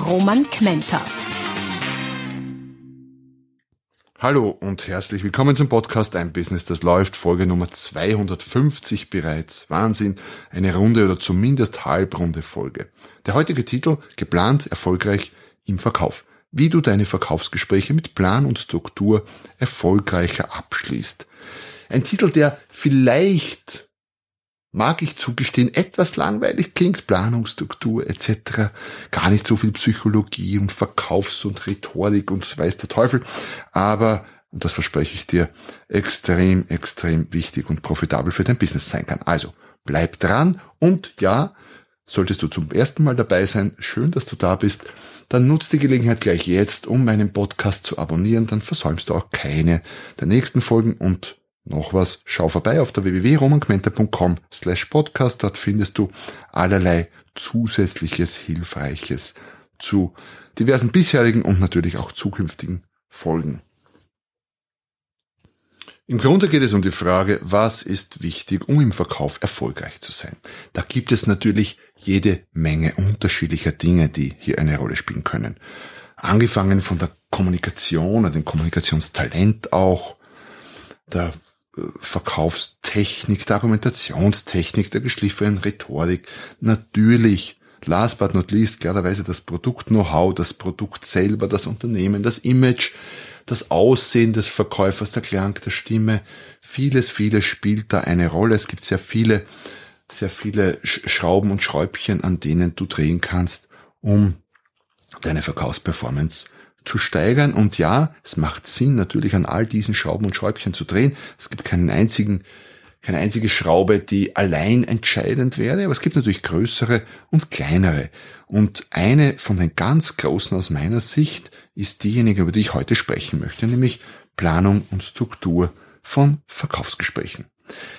Roman Kmenter. Hallo und herzlich willkommen zum Podcast Ein Business, das läuft, Folge Nummer 250 bereits. Wahnsinn, eine runde oder zumindest halbrunde Folge. Der heutige Titel, geplant, erfolgreich im Verkauf. Wie du deine Verkaufsgespräche mit Plan und Struktur erfolgreicher abschließt. Ein Titel, der vielleicht mag ich zugestehen, etwas langweilig klingt, Planungsstruktur etc. Gar nicht so viel Psychologie und Verkaufs- und Rhetorik und weiß der Teufel, aber, und das verspreche ich dir, extrem, extrem wichtig und profitabel für dein Business sein kann. Also, bleib dran und ja, solltest du zum ersten Mal dabei sein, schön, dass du da bist, dann nutzt die Gelegenheit gleich jetzt, um meinen Podcast zu abonnieren, dann versäumst du auch keine der nächsten Folgen und noch was, schau vorbei auf der www.romanquenter.com slash podcast. Dort findest du allerlei zusätzliches Hilfreiches zu diversen bisherigen und natürlich auch zukünftigen Folgen. Im Grunde geht es um die Frage, was ist wichtig, um im Verkauf erfolgreich zu sein. Da gibt es natürlich jede Menge unterschiedlicher Dinge, die hier eine Rolle spielen können. Angefangen von der Kommunikation, dem Kommunikationstalent auch, der Verkaufstechnik, der Argumentationstechnik, der geschliffenen Rhetorik. Natürlich, last but not least, klarerweise das Produkt-Know-how, das Produkt selber, das Unternehmen, das Image, das Aussehen des Verkäufers, der Klang der Stimme. Vieles, vieles spielt da eine Rolle. Es gibt sehr viele, sehr viele Schrauben und Schräubchen, an denen du drehen kannst, um deine Verkaufsperformance zu steigern. Und ja, es macht Sinn, natürlich an all diesen Schrauben und Schräubchen zu drehen. Es gibt keinen einzigen, keine einzige Schraube, die allein entscheidend wäre, aber es gibt natürlich größere und kleinere. Und eine von den ganz großen aus meiner Sicht ist diejenige, über die ich heute sprechen möchte, nämlich Planung und Struktur von Verkaufsgesprächen.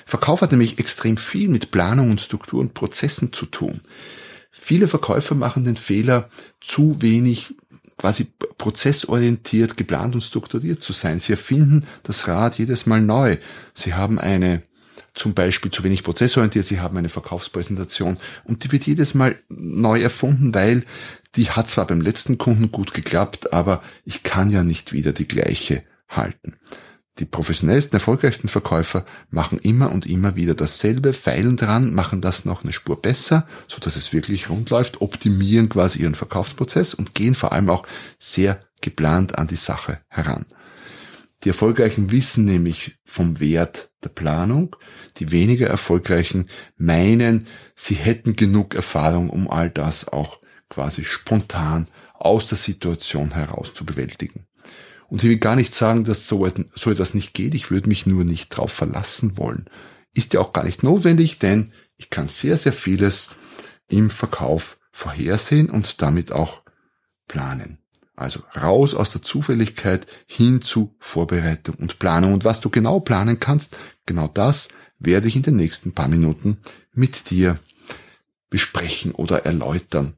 Verkauf hat nämlich extrem viel mit Planung und Struktur und Prozessen zu tun. Viele Verkäufer machen den Fehler, zu wenig quasi prozessorientiert, geplant und strukturiert zu sein. Sie erfinden das Rad jedes Mal neu. Sie haben eine, zum Beispiel zu wenig prozessorientiert, sie haben eine Verkaufspräsentation und die wird jedes Mal neu erfunden, weil die hat zwar beim letzten Kunden gut geklappt, aber ich kann ja nicht wieder die gleiche halten. Die professionellsten, erfolgreichsten Verkäufer machen immer und immer wieder dasselbe, feilen dran, machen das noch eine Spur besser, so dass es wirklich rund läuft, optimieren quasi ihren Verkaufsprozess und gehen vor allem auch sehr geplant an die Sache heran. Die Erfolgreichen wissen nämlich vom Wert der Planung. Die weniger Erfolgreichen meinen, sie hätten genug Erfahrung, um all das auch quasi spontan aus der Situation heraus zu bewältigen. Und ich will gar nicht sagen, dass so, so etwas nicht geht. Ich würde mich nur nicht drauf verlassen wollen. Ist ja auch gar nicht notwendig, denn ich kann sehr, sehr vieles im Verkauf vorhersehen und damit auch planen. Also raus aus der Zufälligkeit hin zu Vorbereitung und Planung. Und was du genau planen kannst, genau das werde ich in den nächsten paar Minuten mit dir besprechen oder erläutern.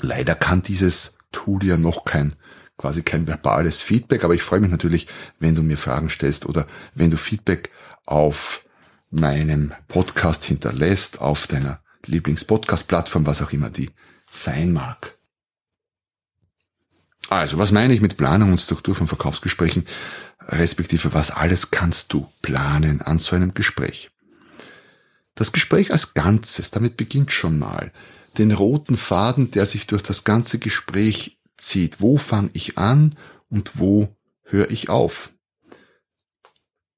Leider kann dieses Tool ja noch kein quasi kein verbales Feedback, aber ich freue mich natürlich, wenn du mir Fragen stellst oder wenn du Feedback auf meinem Podcast hinterlässt, auf deiner Lieblingspodcast-Plattform, was auch immer die sein mag. Also, was meine ich mit Planung und Struktur von Verkaufsgesprächen, respektive was alles kannst du planen an so einem Gespräch? Das Gespräch als Ganzes, damit beginnt schon mal. Den roten Faden, der sich durch das ganze Gespräch zieht. Wo fange ich an und wo höre ich auf?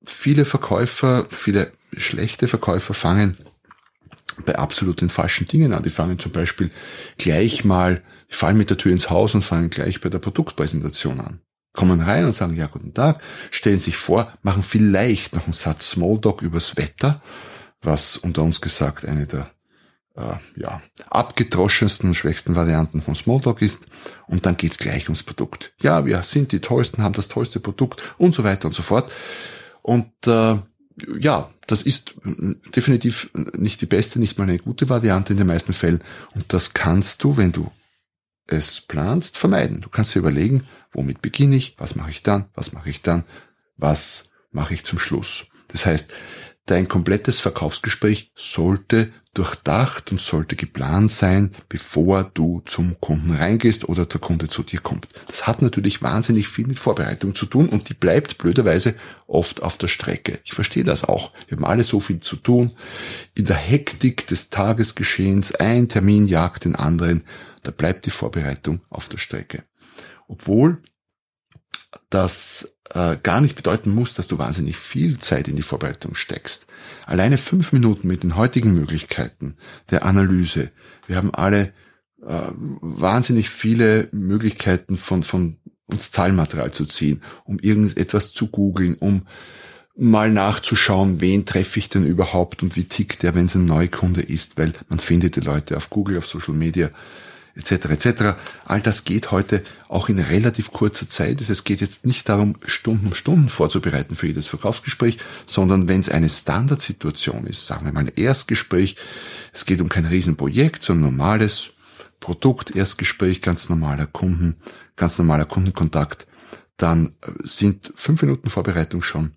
Viele Verkäufer, viele schlechte Verkäufer fangen bei absolut den falschen Dingen an. Die fangen zum Beispiel gleich mal, die fallen mit der Tür ins Haus und fangen gleich bei der Produktpräsentation an. Kommen rein und sagen, ja, guten Tag, stellen sich vor, machen vielleicht noch einen Satz Smalltalk übers Wetter, was unter uns gesagt eine der äh, ja, abgedroschensten schwächsten Varianten von Smalltalk ist. Und dann geht's gleich ums Produkt. Ja, wir sind die Tollsten, haben das tollste Produkt und so weiter und so fort. Und äh, ja, das ist definitiv nicht die beste, nicht mal eine gute Variante in den meisten Fällen. Und das kannst du, wenn du es planst, vermeiden. Du kannst dir überlegen, womit beginne ich, was mache ich dann, was mache ich dann, was mache ich zum Schluss. Das heißt, dein komplettes Verkaufsgespräch sollte durchdacht und sollte geplant sein, bevor du zum Kunden reingehst oder der Kunde zu dir kommt. Das hat natürlich wahnsinnig viel mit Vorbereitung zu tun und die bleibt blöderweise oft auf der Strecke. Ich verstehe das auch. Wir haben alle so viel zu tun. In der Hektik des Tagesgeschehens, ein Termin jagt den anderen, da bleibt die Vorbereitung auf der Strecke. Obwohl das äh, gar nicht bedeuten muss, dass du wahnsinnig viel Zeit in die Vorbereitung steckst. Alleine fünf Minuten mit den heutigen Möglichkeiten der Analyse. Wir haben alle äh, wahnsinnig viele Möglichkeiten von, von uns Zahlmaterial zu ziehen, um irgendetwas zu googeln, um mal nachzuschauen, wen treffe ich denn überhaupt und wie tickt der, wenn es ein Neukunde ist, weil man findet die Leute auf Google, auf Social Media etc. etc. All das geht heute auch in relativ kurzer Zeit. Es geht jetzt nicht darum, Stunden um Stunden vorzubereiten für jedes Verkaufsgespräch, sondern wenn es eine Standardsituation ist, sagen wir mal ein Erstgespräch, es geht um kein Riesenprojekt, sondern ein normales Produkt, Erstgespräch, ganz normaler Kunden, ganz normaler Kundenkontakt, dann äh, sind fünf Minuten Vorbereitung schon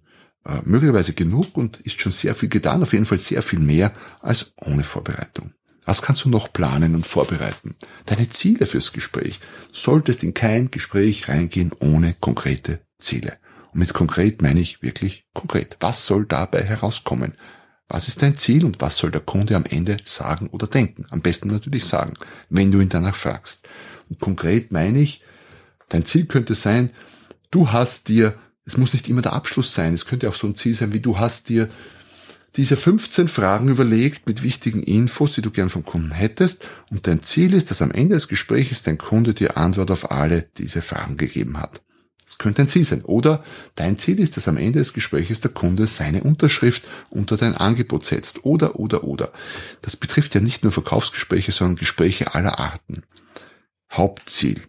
äh, möglicherweise genug und ist schon sehr viel getan, auf jeden Fall sehr viel mehr als ohne Vorbereitung. Was kannst du noch planen und vorbereiten? Deine Ziele fürs Gespräch. Du solltest in kein Gespräch reingehen ohne konkrete Ziele. Und mit konkret meine ich wirklich konkret. Was soll dabei herauskommen? Was ist dein Ziel und was soll der Kunde am Ende sagen oder denken? Am besten natürlich sagen, wenn du ihn danach fragst. Und konkret meine ich, dein Ziel könnte sein, du hast dir, es muss nicht immer der Abschluss sein, es könnte auch so ein Ziel sein, wie du hast dir diese 15 Fragen überlegt mit wichtigen Infos, die du gern vom Kunden hättest. Und dein Ziel ist, dass am Ende des Gesprächs dein Kunde dir Antwort auf alle diese Fragen gegeben hat. Das könnte ein Ziel sein. Oder dein Ziel ist, dass am Ende des Gesprächs der Kunde seine Unterschrift unter dein Angebot setzt. Oder, oder, oder. Das betrifft ja nicht nur Verkaufsgespräche, sondern Gespräche aller Arten. Hauptziel.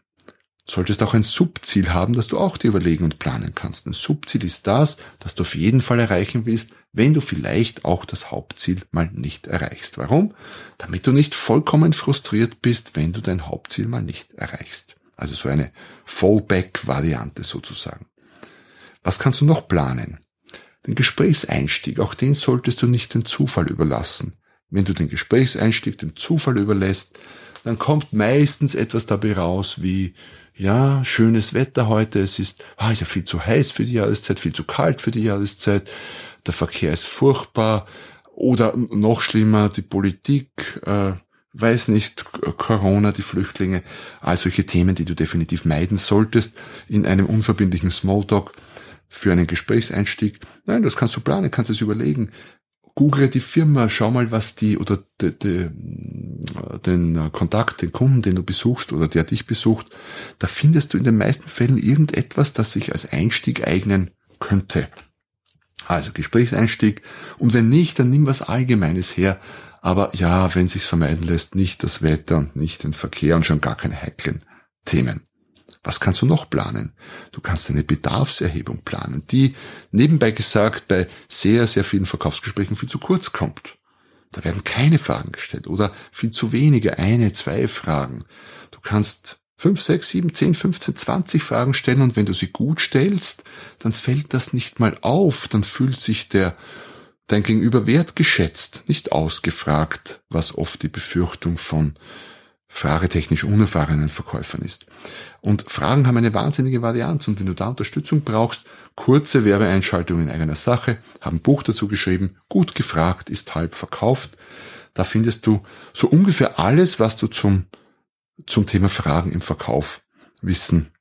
Solltest auch ein Subziel haben, das du auch dir überlegen und planen kannst. Ein Subziel ist das, das du auf jeden Fall erreichen willst, wenn du vielleicht auch das Hauptziel mal nicht erreichst. Warum? Damit du nicht vollkommen frustriert bist, wenn du dein Hauptziel mal nicht erreichst. Also so eine Fallback-Variante sozusagen. Was kannst du noch planen? Den Gesprächseinstieg, auch den solltest du nicht dem Zufall überlassen. Wenn du den Gesprächseinstieg dem Zufall überlässt, dann kommt meistens etwas dabei raus wie, ja, schönes Wetter heute, es ist, ah, ist ja viel zu heiß für die Jahreszeit, viel zu kalt für die Jahreszeit, der Verkehr ist furchtbar oder noch schlimmer, die Politik, äh, weiß nicht, Corona, die Flüchtlinge, all solche Themen, die du definitiv meiden solltest in einem unverbindlichen Smalltalk für einen Gesprächseinstieg. Nein, das kannst du planen, kannst es überlegen. Google die Firma, schau mal, was die oder de, de, den Kontakt, den Kunden, den du besuchst oder der dich besucht, da findest du in den meisten Fällen irgendetwas, das sich als Einstieg eignen könnte. Also Gesprächseinstieg. Und wenn nicht, dann nimm was Allgemeines her. Aber ja, wenn sich's vermeiden lässt, nicht das Wetter und nicht den Verkehr und schon gar keine heiklen Themen. Was kannst du noch planen? Du kannst eine Bedarfserhebung planen, die nebenbei gesagt bei sehr, sehr vielen Verkaufsgesprächen viel zu kurz kommt. Da werden keine Fragen gestellt oder viel zu wenige, eine, zwei Fragen. Du kannst 5, 6, 7, 10, 15, 20 Fragen stellen und wenn du sie gut stellst, dann fällt das nicht mal auf, dann fühlt sich der dein Gegenüber wertgeschätzt, nicht ausgefragt, was oft die Befürchtung von fragetechnisch unerfahrenen Verkäufern ist. Und Fragen haben eine wahnsinnige Varianz und wenn du da Unterstützung brauchst, kurze Werbeeinschaltungen in eigener Sache, haben Buch dazu geschrieben, gut gefragt ist halb verkauft. Da findest du so ungefähr alles, was du zum zum Thema Fragen im Verkauf wissen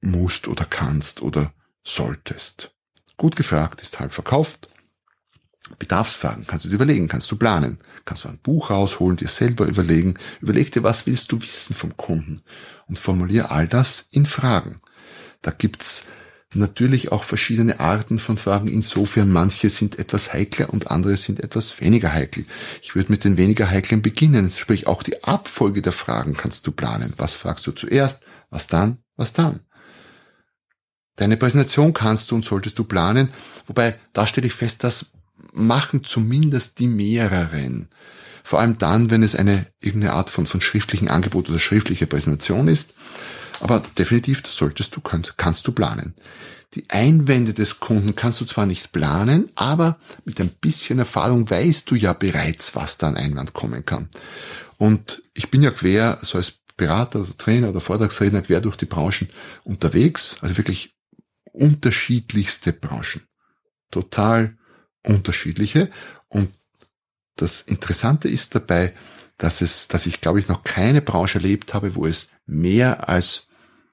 musst oder kannst oder solltest. Gut gefragt ist halb verkauft. Bedarfsfragen kannst du dir überlegen, kannst du planen, kannst du ein Buch rausholen, dir selber überlegen, überleg dir, was willst du wissen vom Kunden und formulier all das in Fragen. Da gibt's natürlich auch verschiedene Arten von Fragen. Insofern manche sind etwas heikler und andere sind etwas weniger heikel. Ich würde mit den weniger heiklen beginnen. Sprich, auch die Abfolge der Fragen kannst du planen. Was fragst du zuerst? Was dann? Was dann? Deine Präsentation kannst du und solltest du planen. Wobei, da stelle ich fest, das machen zumindest die mehreren. Vor allem dann, wenn es eine irgendeine Art von, von schriftlichen Angebot oder schriftliche Präsentation ist. Aber definitiv, das solltest du, kannst, kannst du planen. Die Einwände des Kunden kannst du zwar nicht planen, aber mit ein bisschen Erfahrung weißt du ja bereits, was da an Einwand kommen kann. Und ich bin ja quer, so als Berater oder Trainer oder Vortragsredner quer durch die Branchen unterwegs, also wirklich unterschiedlichste Branchen. Total unterschiedliche. Und das Interessante ist dabei, dass es, dass ich glaube ich noch keine Branche erlebt habe, wo es mehr als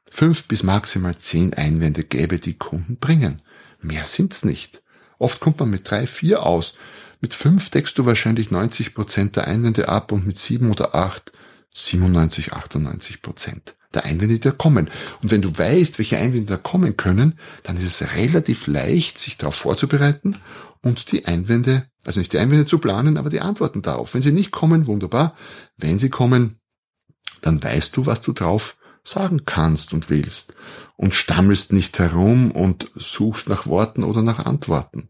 fünf bis maximal zehn Einwände gäbe, die Kunden bringen. Mehr sind's nicht. Oft kommt man mit drei, vier aus. Mit fünf deckst du wahrscheinlich 90 Prozent der Einwände ab und mit sieben oder acht 97, 98 Prozent der Einwände, die da kommen. Und wenn du weißt, welche Einwände da kommen können, dann ist es relativ leicht, sich darauf vorzubereiten und die Einwände, also nicht die Einwände zu planen, aber die Antworten darauf. Wenn sie nicht kommen, wunderbar. Wenn sie kommen, dann weißt du, was du drauf sagen kannst und willst und stammelst nicht herum und suchst nach Worten oder nach Antworten,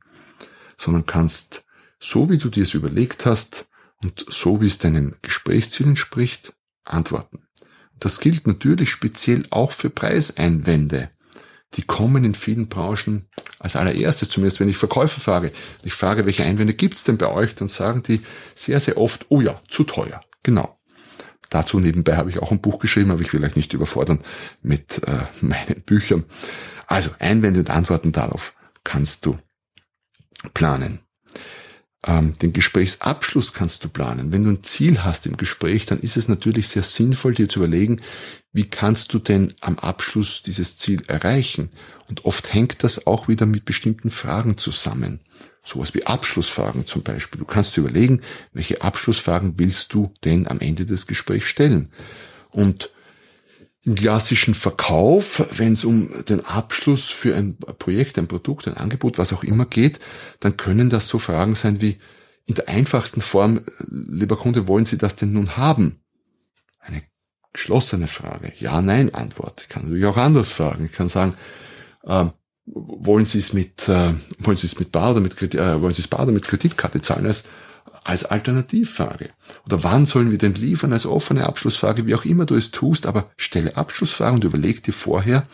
sondern kannst, so wie du dir es überlegt hast und so wie es deinen Gesprächszielen entspricht, antworten. Das gilt natürlich speziell auch für Preiseinwände. Die kommen in vielen Branchen als allererstes, zumindest wenn ich Verkäufer frage. Ich frage, welche Einwände gibt's denn bei euch? Dann sagen die sehr, sehr oft, oh ja, zu teuer. Genau. Dazu nebenbei habe ich auch ein Buch geschrieben, aber ich will euch nicht überfordern mit äh, meinen Büchern. Also Einwände und Antworten darauf kannst du planen. Ähm, den Gesprächsabschluss kannst du planen. Wenn du ein Ziel hast im Gespräch, dann ist es natürlich sehr sinnvoll, dir zu überlegen, wie kannst du denn am Abschluss dieses Ziel erreichen? Und oft hängt das auch wieder mit bestimmten Fragen zusammen. Sowas wie Abschlussfragen zum Beispiel. Du kannst dir überlegen, welche Abschlussfragen willst du denn am Ende des Gesprächs stellen? Und im klassischen Verkauf, wenn es um den Abschluss für ein Projekt, ein Produkt, ein Angebot, was auch immer geht, dann können das so Fragen sein wie in der einfachsten Form, lieber Kunde, wollen Sie das denn nun haben? Eine geschlossene Frage. Ja, nein, Antwort. Ich kann natürlich auch anders fragen. Ich kann sagen, äh, wollen Sie es mit, äh, wollen Sie es mit Bar oder mit Kredit, äh, wollen Sie es Bar oder mit Kreditkarte zahlen als als Alternativfrage. Oder wann sollen wir denn liefern als offene Abschlussfrage, wie auch immer du es tust, aber stelle Abschlussfragen und überleg dir vorher,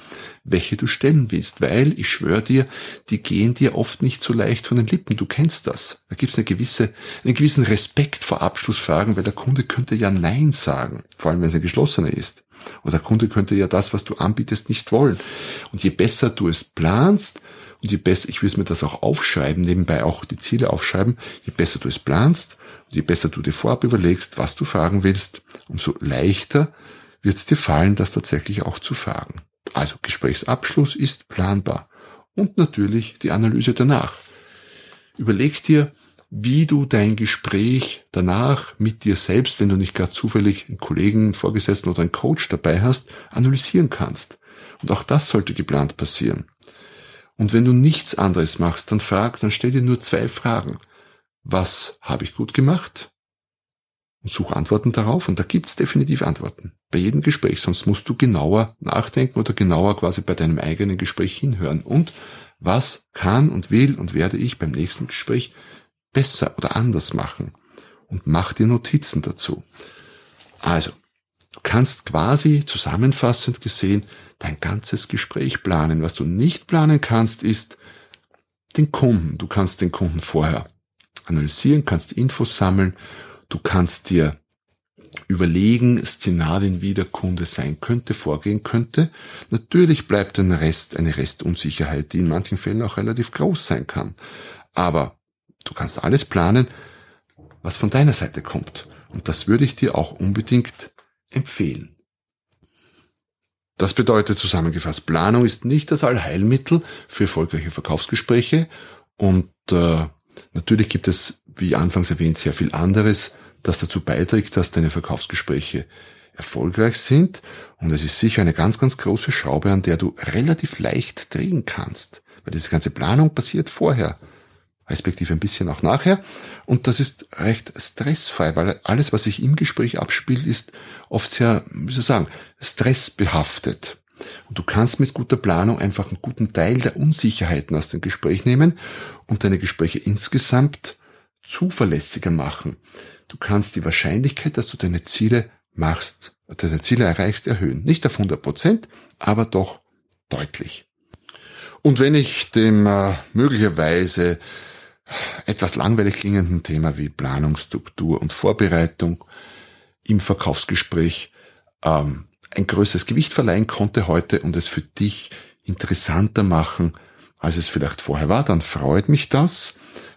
welche du stellen willst, weil ich schwöre dir, die gehen dir oft nicht so leicht von den Lippen. Du kennst das. Da gibt es eine gewisse, einen gewissen Respekt vor Abschlussfragen, weil der Kunde könnte ja Nein sagen, vor allem wenn es ein geschlossener ist. Oder der Kunde könnte ja das, was du anbietest, nicht wollen. Und je besser du es planst, je besser, ich will mir das auch aufschreiben, nebenbei auch die Ziele aufschreiben, je besser du es planst und je besser du dir vorab überlegst, was du fragen willst, umso leichter wird es dir fallen, das tatsächlich auch zu fragen. Also Gesprächsabschluss ist planbar. Und natürlich die Analyse danach. Überleg dir, wie du dein Gespräch danach mit dir selbst, wenn du nicht gerade zufällig einen Kollegen, einen Vorgesetzten oder einen Coach dabei hast, analysieren kannst. Und auch das sollte geplant passieren. Und wenn du nichts anderes machst, dann frag, dann stell dir nur zwei Fragen. Was habe ich gut gemacht? Und such Antworten darauf. Und da gibt's definitiv Antworten. Bei jedem Gespräch. Sonst musst du genauer nachdenken oder genauer quasi bei deinem eigenen Gespräch hinhören. Und was kann und will und werde ich beim nächsten Gespräch besser oder anders machen? Und mach dir Notizen dazu. Also, du kannst quasi zusammenfassend gesehen dein ganzes Gespräch planen. Was du nicht planen kannst, ist den Kunden. Du kannst den Kunden vorher analysieren, kannst Infos sammeln, du kannst dir überlegen, Szenarien, wie der Kunde sein könnte, vorgehen könnte. Natürlich bleibt ein Rest, eine Restunsicherheit, die in manchen Fällen auch relativ groß sein kann. Aber du kannst alles planen, was von deiner Seite kommt. Und das würde ich dir auch unbedingt empfehlen. Das bedeutet zusammengefasst, Planung ist nicht das Allheilmittel für erfolgreiche Verkaufsgespräche und äh, natürlich gibt es, wie anfangs erwähnt, sehr viel anderes, das dazu beiträgt, dass deine Verkaufsgespräche erfolgreich sind. Und es ist sicher eine ganz, ganz große Schraube, an der du relativ leicht drehen kannst. Weil diese ganze Planung passiert vorher, respektive ein bisschen auch nachher. Und das ist recht stressfrei, weil alles, was sich im Gespräch abspielt, ist oft sehr, wie soll ich sagen, stressbehaftet. Und du kannst mit guter Planung einfach einen guten Teil der Unsicherheiten aus dem Gespräch nehmen und deine Gespräche insgesamt zuverlässiger machen. Du kannst die Wahrscheinlichkeit, dass du deine Ziele machst, deine Ziele erreichst, erhöhen. Nicht auf 100 Prozent, aber doch deutlich. Und wenn ich dem äh, möglicherweise etwas langweilig klingenden Thema wie Planungsstruktur und Vorbereitung im Verkaufsgespräch ähm, ein größeres Gewicht verleihen konnte heute und es für dich interessanter machen, als es vielleicht vorher war, dann freut mich das,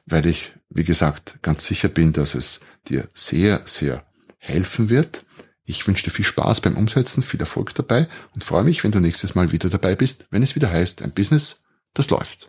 weil ich, wie gesagt, ganz sicher bin, dass es dir sehr, sehr helfen wird. Ich wünsche dir viel Spaß beim Umsetzen, viel Erfolg dabei und freue mich, wenn du nächstes Mal wieder dabei bist, wenn es wieder heißt, ein Business, das läuft.